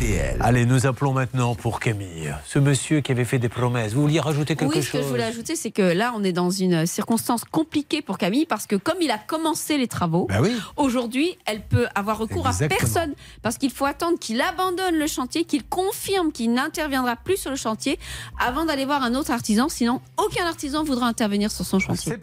RTL. Allez, nous appelons maintenant pour Camille. Ce monsieur qui avait fait des promesses. Vous vouliez rajouter quelque chose oui, ce que je voulais ajouter, c'est que là, on est dans une circonstance compliquée pour Camille parce que comme il a commencé les travaux, bah aujourd'hui, elle peut avoir recours à personne parce qu'il faut attendre qu'il abandonne le chantier, qu'il confirme qu'il n'interviendra plus sur le chantier avant d'aller voir un autre artisan. Sinon, aucun artisan voudra intervenir sur son chantier.